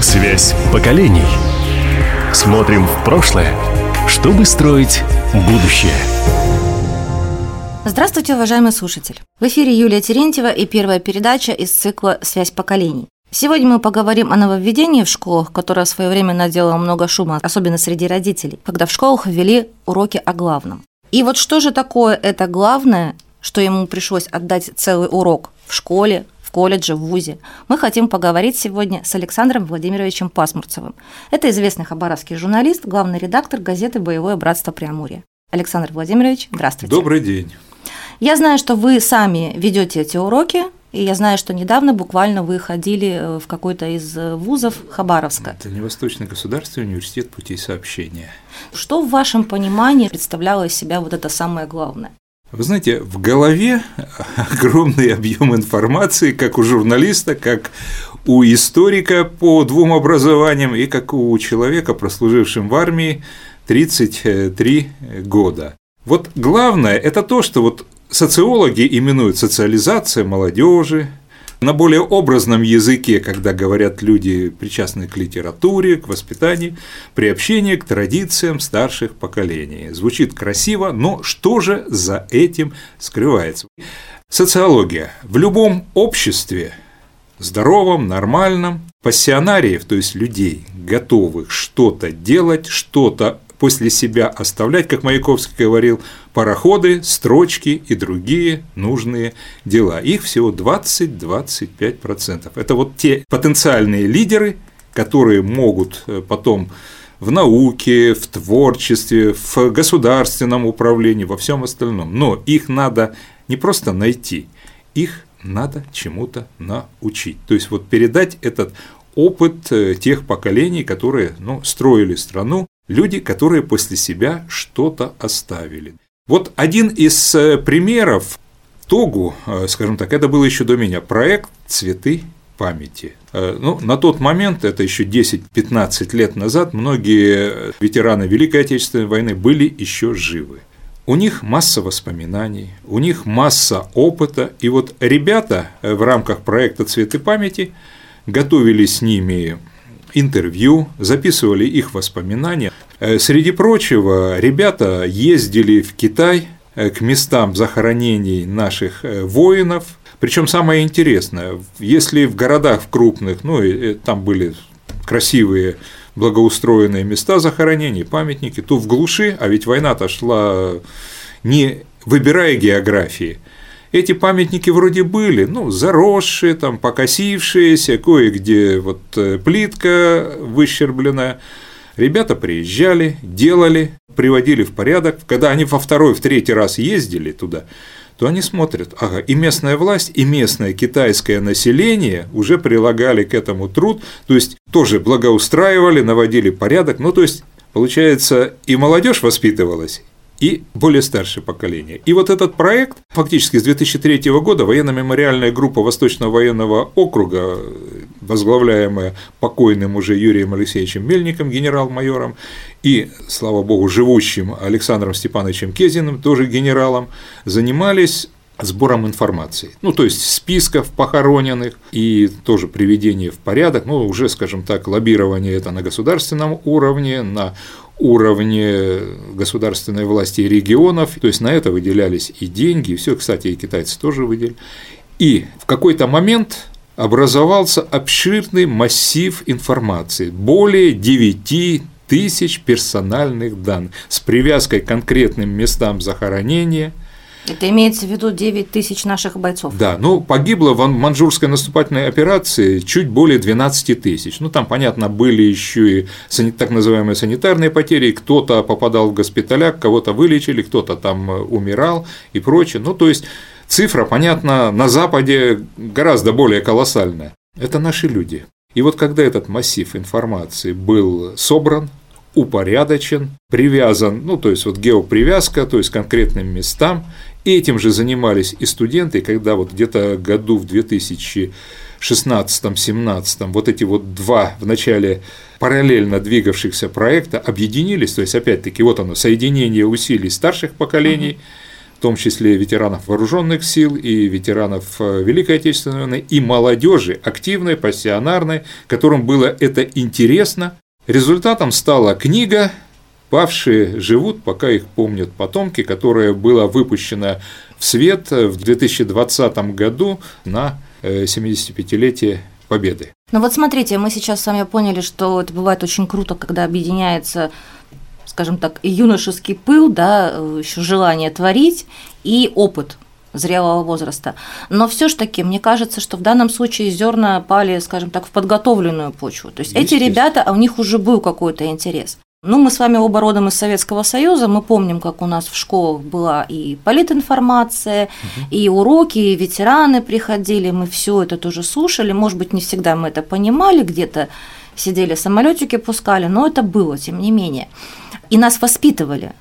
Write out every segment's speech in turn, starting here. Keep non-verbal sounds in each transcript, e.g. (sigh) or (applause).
Связь поколений. Смотрим в прошлое, чтобы строить будущее. Здравствуйте, уважаемый слушатель! В эфире Юлия Терентьева и первая передача из цикла «Связь поколений». Сегодня мы поговорим о нововведении в школах, которое в свое время наделало много шума, особенно среди родителей, когда в школах ввели уроки о главном. И вот что же такое это главное, что ему пришлось отдать целый урок в школе, в колледже, в ВУЗе. Мы хотим поговорить сегодня с Александром Владимировичем Пасмурцевым. Это известный хабаровский журналист, главный редактор газеты «Боевое братство Преамурья». Александр Владимирович, здравствуйте. Добрый день. Я знаю, что вы сами ведете эти уроки, и я знаю, что недавно буквально вы ходили э, в какой-то из вузов Хабаровска. Это не Восточный государственный университет путей сообщения. Что в вашем понимании представляло из себя вот это самое главное? Вы знаете, в голове (laughs) огромный объем информации, как у журналиста, как у историка по двум образованиям и как у человека, прослужившим в армии 33 года. Вот главное – это то, что вот социологи именуют социализация молодежи, на более образном языке, когда говорят люди, причастные к литературе, к воспитанию, приобщение к традициям старших поколений. Звучит красиво, но что же за этим скрывается? Социология. В любом обществе, здоровом, нормальном, пассионариев, то есть людей, готовых что-то делать, что-то после себя оставлять, как Маяковский говорил, пароходы, строчки и другие нужные дела. Их всего 20-25%. Это вот те потенциальные лидеры, которые могут э, потом в науке, в творчестве, в государственном управлении, во всем остальном. Но их надо не просто найти, их надо чему-то научить. То есть вот передать этот опыт э, тех поколений, которые ну, строили страну, люди, которые после себя что-то оставили. Вот один из э, примеров Тогу, э, скажем так, это было еще до меня, проект «Цветы памяти». Э, ну, на тот момент, это еще 10-15 лет назад, многие ветераны Великой Отечественной войны были еще живы. У них масса воспоминаний, у них масса опыта, и вот ребята в рамках проекта «Цветы памяти» готовили с ними интервью, записывали их воспоминания. Э, среди прочего, ребята ездили в Китай э, к местам захоронений наших э, воинов. Причем самое интересное, если в городах в крупных, ну, там были красивые благоустроенные места захоронений, памятники, то в глуши, а ведь война-то шла не выбирая географии, эти памятники вроде были, ну, заросшие, там, покосившиеся, кое-где вот э, плитка выщербленная. Ребята приезжали, делали, приводили в порядок. Когда они во второй, в третий раз ездили туда, то они смотрят, ага, и местная власть, и местное китайское население уже прилагали к этому труд, то есть тоже благоустраивали, наводили порядок, ну то есть Получается, и молодежь воспитывалась, и более старшее поколение. И вот этот проект, фактически с 2003 года, военно-мемориальная группа Восточного военного округа, возглавляемая покойным уже Юрием Алексеевичем Мельником, генерал-майором, и, слава богу, живущим Александром Степановичем Кезиным, тоже генералом, занимались сбором информации, ну, то есть списков похороненных и тоже приведение в порядок, ну, уже, скажем так, лоббирование это на государственном уровне, на уровне государственной власти и регионов, то есть на это выделялись и деньги, и все, кстати, и китайцы тоже выделили. И в какой-то момент образовался обширный массив информации, более 9 тысяч персональных данных с привязкой к конкретным местам захоронения – это имеется в виду 9 тысяч наших бойцов. Да, ну погибло в манжурской наступательной операции чуть более 12 тысяч. Ну там, понятно, были еще и так называемые санитарные потери, кто-то попадал в госпиталя, кого-то вылечили, кто-то там э, умирал и прочее. Ну то есть цифра, понятно, на Западе гораздо более колоссальная. Это наши люди. И вот когда этот массив информации был собран, упорядочен, привязан, ну, то есть вот геопривязка, то есть конкретным местам, Этим же занимались и студенты, когда вот где-то году в 2016-17 вот эти вот два в начале параллельно двигавшихся проекта объединились, то есть опять-таки вот оно, соединение усилий старших поколений, в том числе ветеранов вооруженных сил и ветеранов э, Великой Отечественной войны, и молодежи, активной, пассионарной, которым было это интересно. Результатом стала книга «Павшие живут, пока их помнят потомки», которая была выпущена в свет в 2020 году на 75-летие э, Победы. Ну вот смотрите, мы сейчас с вами поняли, что это бывает очень круто, когда объединяется скажем так, юношеский пыл, да, еще желание творить и опыт зрелого возраста. Но все ж таки, мне кажется, что в данном случае зерна пали, скажем так, в подготовленную почву. То есть эти ребята, а у них уже был какой-то интерес. Ну, мы с вами оба родом из Советского Союза, мы помним, как у нас в школах была и политинформация, угу. и уроки, и ветераны приходили, мы все это тоже слушали. Может быть, не всегда мы это понимали, где-то сидели, самолетики пускали, но это было, тем не менее. И нас воспитывали.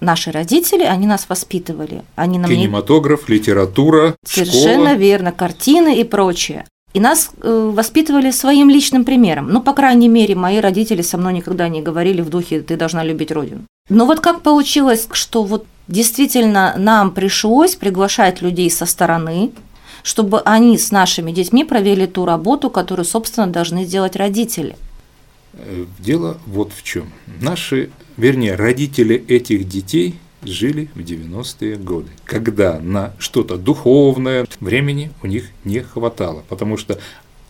Наши родители, они нас воспитывали. Они нам Кинематограф, не... литература, Совершенно школа. верно, картины и прочее. И нас э, воспитывали своим личным примером. Ну, по крайней мере, мои родители со мной никогда не говорили в духе «ты должна любить родину». Но вот как получилось, что вот действительно нам пришлось приглашать людей со стороны, чтобы они с нашими детьми провели ту работу, которую, собственно, должны сделать родители. Э, дело вот в чем. Наши вернее, родители этих детей жили в 90-е годы, когда на что-то духовное времени у них не хватало, потому что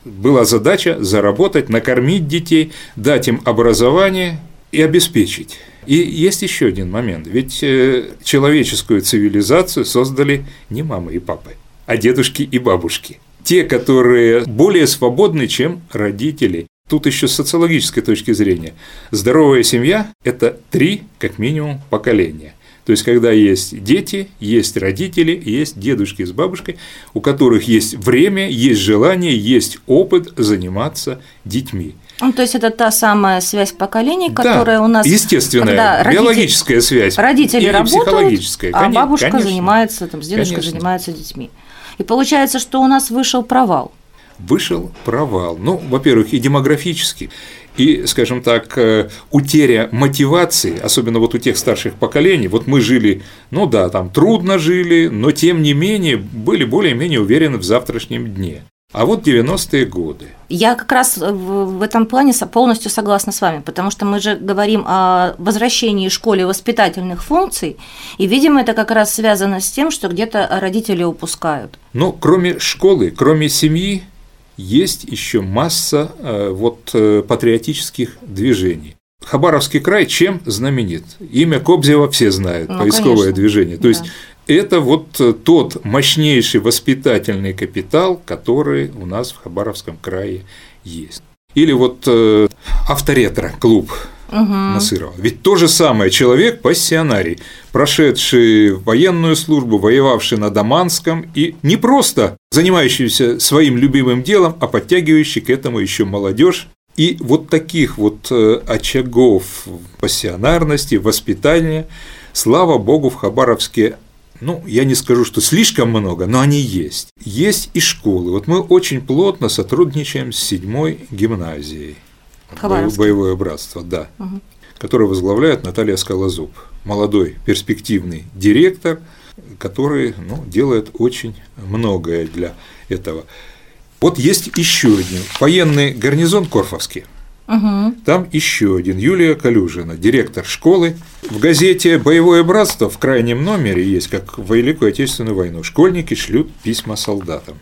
была задача заработать, накормить детей, дать им образование и обеспечить. И есть еще один момент, ведь э, человеческую цивилизацию создали не мамы и папы, а дедушки и бабушки. Те, которые более свободны, чем родители. Тут еще с социологической точки зрения. Здоровая семья – это три, как минимум, поколения. То есть, когда есть дети, есть родители, есть дедушки с бабушкой, у которых есть время, есть желание, есть опыт заниматься детьми. Ну, то есть это та самая связь поколений, которая да, у нас естественная, родители, биологическая связь, родители работают, психологическая, а бабушка конечно, занимается, там, с дедушкой конечно. занимается детьми. И получается, что у нас вышел провал вышел провал. Ну, во-первых, и демографически, и, скажем так, э, утеря мотивации, особенно вот у тех старших поколений, вот мы жили, ну да, там трудно жили, но тем не менее были более-менее уверены в завтрашнем дне. А вот 90-е годы. Я как раз в этом плане полностью согласна с вами, потому что мы же говорим о возвращении школе воспитательных функций, и, видимо, это как раз связано с тем, что где-то родители упускают. Но кроме школы, кроме семьи, есть еще масса э, вот, э, патриотических движений. Хабаровский край чем знаменит? Имя Кобзева все знают, ну, поисковое конечно. движение. То да. есть это вот э, тот мощнейший воспитательный капитал, который у нас в Хабаровском крае есть. Или вот авторетро клуб угу. Насырова. Ведь то же самое человек пассионарий, прошедший военную службу, воевавший на Даманском и не просто занимающийся своим любимым делом, а подтягивающий к этому еще молодежь. И вот таких вот э, очагов пассионарности, воспитания, слава богу, в Хабаровске ну, я не скажу, что слишком много, но они есть. Есть и школы. Вот мы очень плотно сотрудничаем с седьмой гимназией. Хабаровск. Боевое братство, да. Угу. Которое возглавляет Наталья Скалозуб. Молодой, перспективный директор, который ну, делает очень многое для этого. Вот есть еще один военный гарнизон Корфовский. Угу. Там еще один Юлия Калюжина, директор школы. В газете «Боевое братство» в крайнем номере есть, как в Великую Отечественную войну, школьники шлют письма солдатам.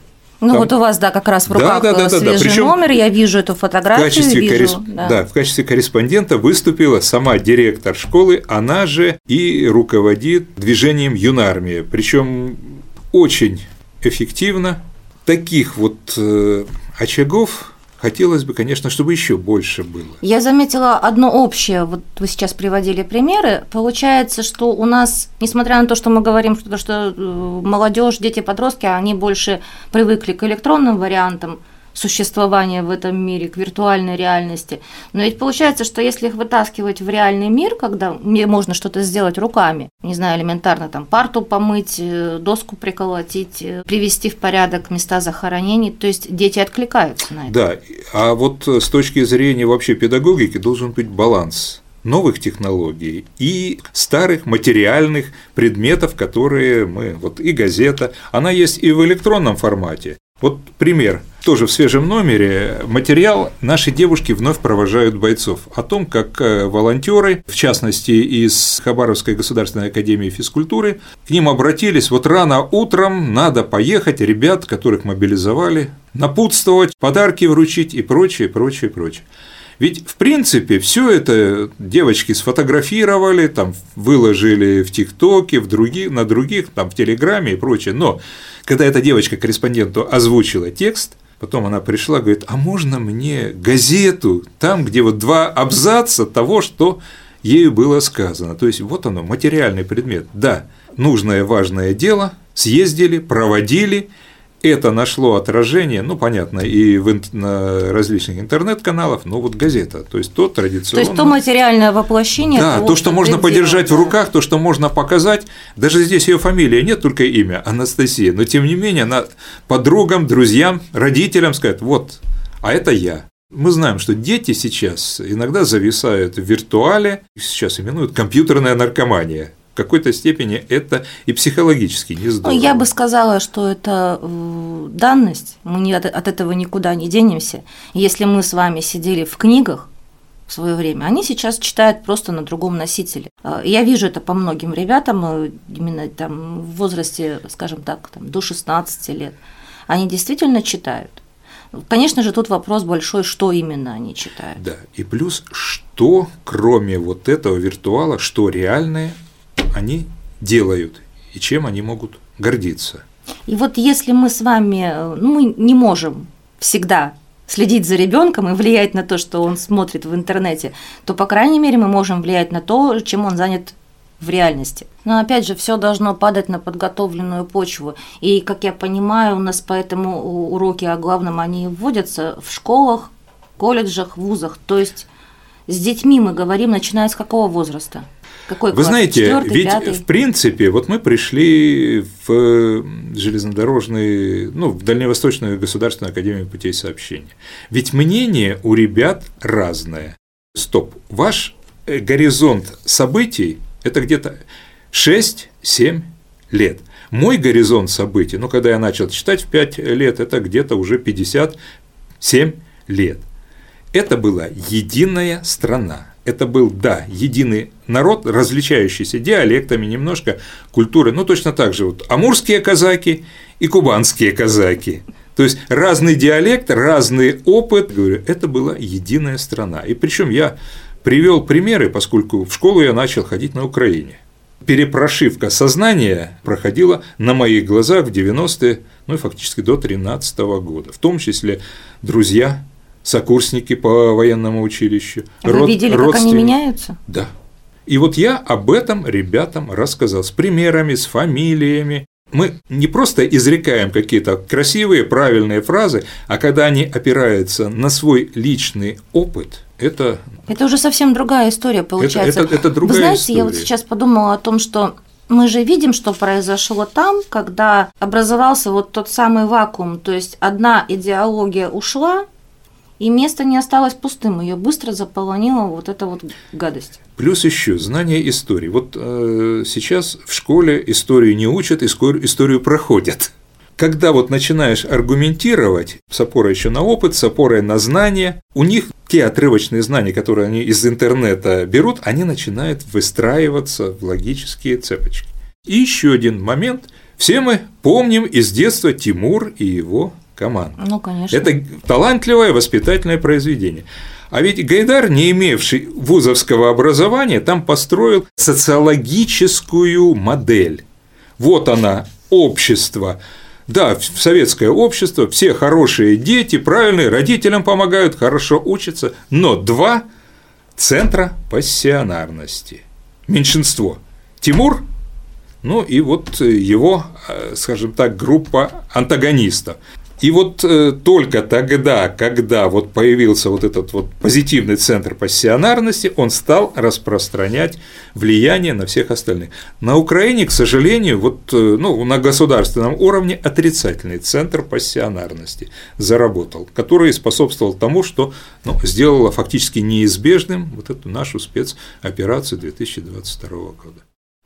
Ну там... вот у вас, да, как раз в руках да, да, да, свежий да, Причем номер, я вижу эту фотографию. В качестве, вижу, корресп... да. Да, в качестве корреспондента выступила сама директор школы, она же и руководит движением Юнармия. Причем очень эффективно. Таких вот э, очагов Хотелось бы, конечно, чтобы еще больше было. Я заметила одно общее. Вот вы сейчас приводили примеры. Получается, что у нас, несмотря на то, что мы говорим, что, что э, молодежь, дети, подростки, они больше привыкли к электронным вариантам, существования в этом мире, к виртуальной реальности. Но ведь получается, что если их вытаскивать в реальный мир, когда можно что-то сделать руками, не знаю, элементарно там парту помыть, э, доску приколотить, э, привести в порядок места захоронений, то есть дети откликаются на это. Да, а вот с точки зрения вообще педагогики должен быть баланс новых технологий и старых материальных предметов, которые мы, вот и газета, она есть и в электронном формате. Вот пример. Тоже в свежем номере материал «Наши девушки вновь провожают бойцов» о том, как э, волонтеры, в частности из Хабаровской государственной академии физкультуры, к ним обратились вот рано утром, надо поехать, ребят, которых мобилизовали, напутствовать, подарки вручить и прочее, прочее, прочее. Ведь, в принципе, все это девочки сфотографировали, там, выложили в ТикТоке, в других, на других, там, в Телеграме и прочее. Но когда эта девочка корреспонденту озвучила текст, потом она пришла, говорит, а можно мне газету, там, где вот два абзаца того, что ею было сказано. То есть вот оно, материальный предмет. Да, нужное важное дело, съездили, проводили, это нашло отражение, ну, понятно, и в, на различных интернет-каналах, но вот газета, то есть то традиционное. То есть то материальное воплощение. Да, то, что можно подержать в руках, то, что можно показать. Даже здесь ее фамилия нет, только имя Анастасия, но тем не менее она подругам, друзьям, родителям скажет, вот, а это я. Мы знаем, что дети сейчас иногда зависают в виртуале, сейчас именуют компьютерная наркомания какой-то степени это и психологически не здорово. Ну, я бы сказала, что это э, данность, мы не от, от этого никуда не денемся. Если мы с вами сидели в книгах в свое время, они сейчас читают просто на другом носителе. Э, я вижу это по многим ребятам, э, именно там в возрасте, скажем так, там, до 16 лет. Они действительно читают. Конечно же, тут вопрос большой, что именно они читают. Да, и плюс, что кроме вот этого виртуала, что реальное они делают и чем они могут гордиться. И вот если мы с вами, ну, мы не можем всегда следить за ребенком и влиять на то, что он смотрит в интернете, то, по крайней мере, мы можем влиять на то, чем он занят в реальности. Но опять же, все должно падать на подготовленную почву. И, как я понимаю, у нас поэтому уроки о главном они вводятся в школах, колледжах, вузах. То есть с детьми мы говорим, начиная с какого возраста? Какой Вы знаете, Четвертый, ведь пятый? в принципе, вот мы пришли в железнодорожный, ну, в Дальневосточную государственную академию путей сообщения. Ведь мнение у ребят разное. Стоп, ваш э, горизонт событий – это где-то 6-7 лет. Мой горизонт событий, ну, когда я начал читать в 5 лет, это где-то уже 57 лет. Это была единая страна это был, да, единый народ, различающийся диалектами, немножко культурой, ну точно так же вот амурские казаки и кубанские казаки. То есть разный диалект, разный опыт, говорю, это была единая страна. И причем я привел примеры, поскольку в школу я начал ходить на Украине. Перепрошивка сознания проходила на моих глазах в 90-е, ну и фактически до 2013 года, в том числе друзья сокурсники по военному училищу. Вы род, видели, как они меняются? Да. И вот я об этом ребятам рассказал с примерами, с фамилиями. Мы не просто изрекаем какие-то красивые, правильные фразы, а когда они опираются на свой личный опыт, это… Это уже совсем другая история получается. Это, это, это другая Вы знаете, история. я вот сейчас подумала о том, что мы же видим, что произошло там, когда образовался вот тот самый вакуум, то есть одна идеология ушла, и место не осталось пустым, ее быстро заполонила вот эта вот гадость. Плюс еще знание истории. Вот э, сейчас в школе историю не учат, историю проходят. Когда вот начинаешь аргументировать с опорой еще на опыт, с опорой на знания, у них те отрывочные знания, которые они из интернета берут, они начинают выстраиваться в логические цепочки. И еще один момент. Все мы помним из детства Тимур и его команду. Ну, конечно. Это талантливое воспитательное произведение. А ведь Гайдар, не имевший вузовского образования, там построил социологическую модель. Вот она, общество. Да, советское общество, все хорошие дети, правильные, родителям помогают, хорошо учатся, но два центра пассионарности. Меньшинство. Тимур, ну и вот его, э, скажем так, группа антагонистов. И вот э, только тогда, когда вот появился вот этот вот позитивный центр пассионарности, он стал распространять влияние на всех остальных. На Украине, к сожалению, вот э, ну, на государственном уровне отрицательный центр пассионарности заработал, который способствовал тому, что ну, сделало фактически неизбежным вот эту нашу спецоперацию 2022 года.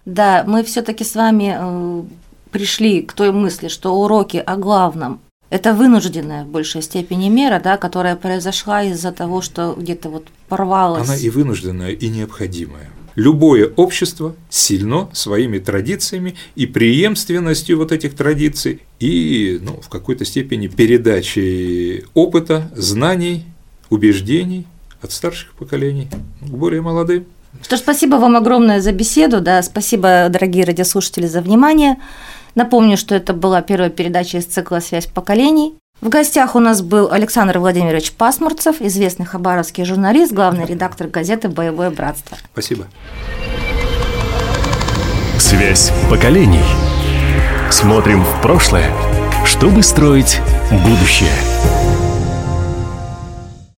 Да, мы все-таки с вами э, пришли к той мысли, что уроки о главном это вынужденная в большей степени мера, да, которая произошла из-за того, что где-то вот порвалась. Она и вынужденная, и необходимая. Любое общество сильно своими традициями и преемственностью вот этих традиций и ну, в какой-то степени передачей опыта, знаний, убеждений от старших поколений к более молодым. Что ж, спасибо вам огромное за беседу, да, спасибо, дорогие радиослушатели, за внимание. Напомню, что это была первая передача из цикла «Связь поколений». В гостях у нас был Александр Владимирович Пасмурцев, известный хабаровский журналист, главный редактор газеты «Боевое братство». Спасибо. Связь поколений. Смотрим в прошлое, чтобы строить будущее.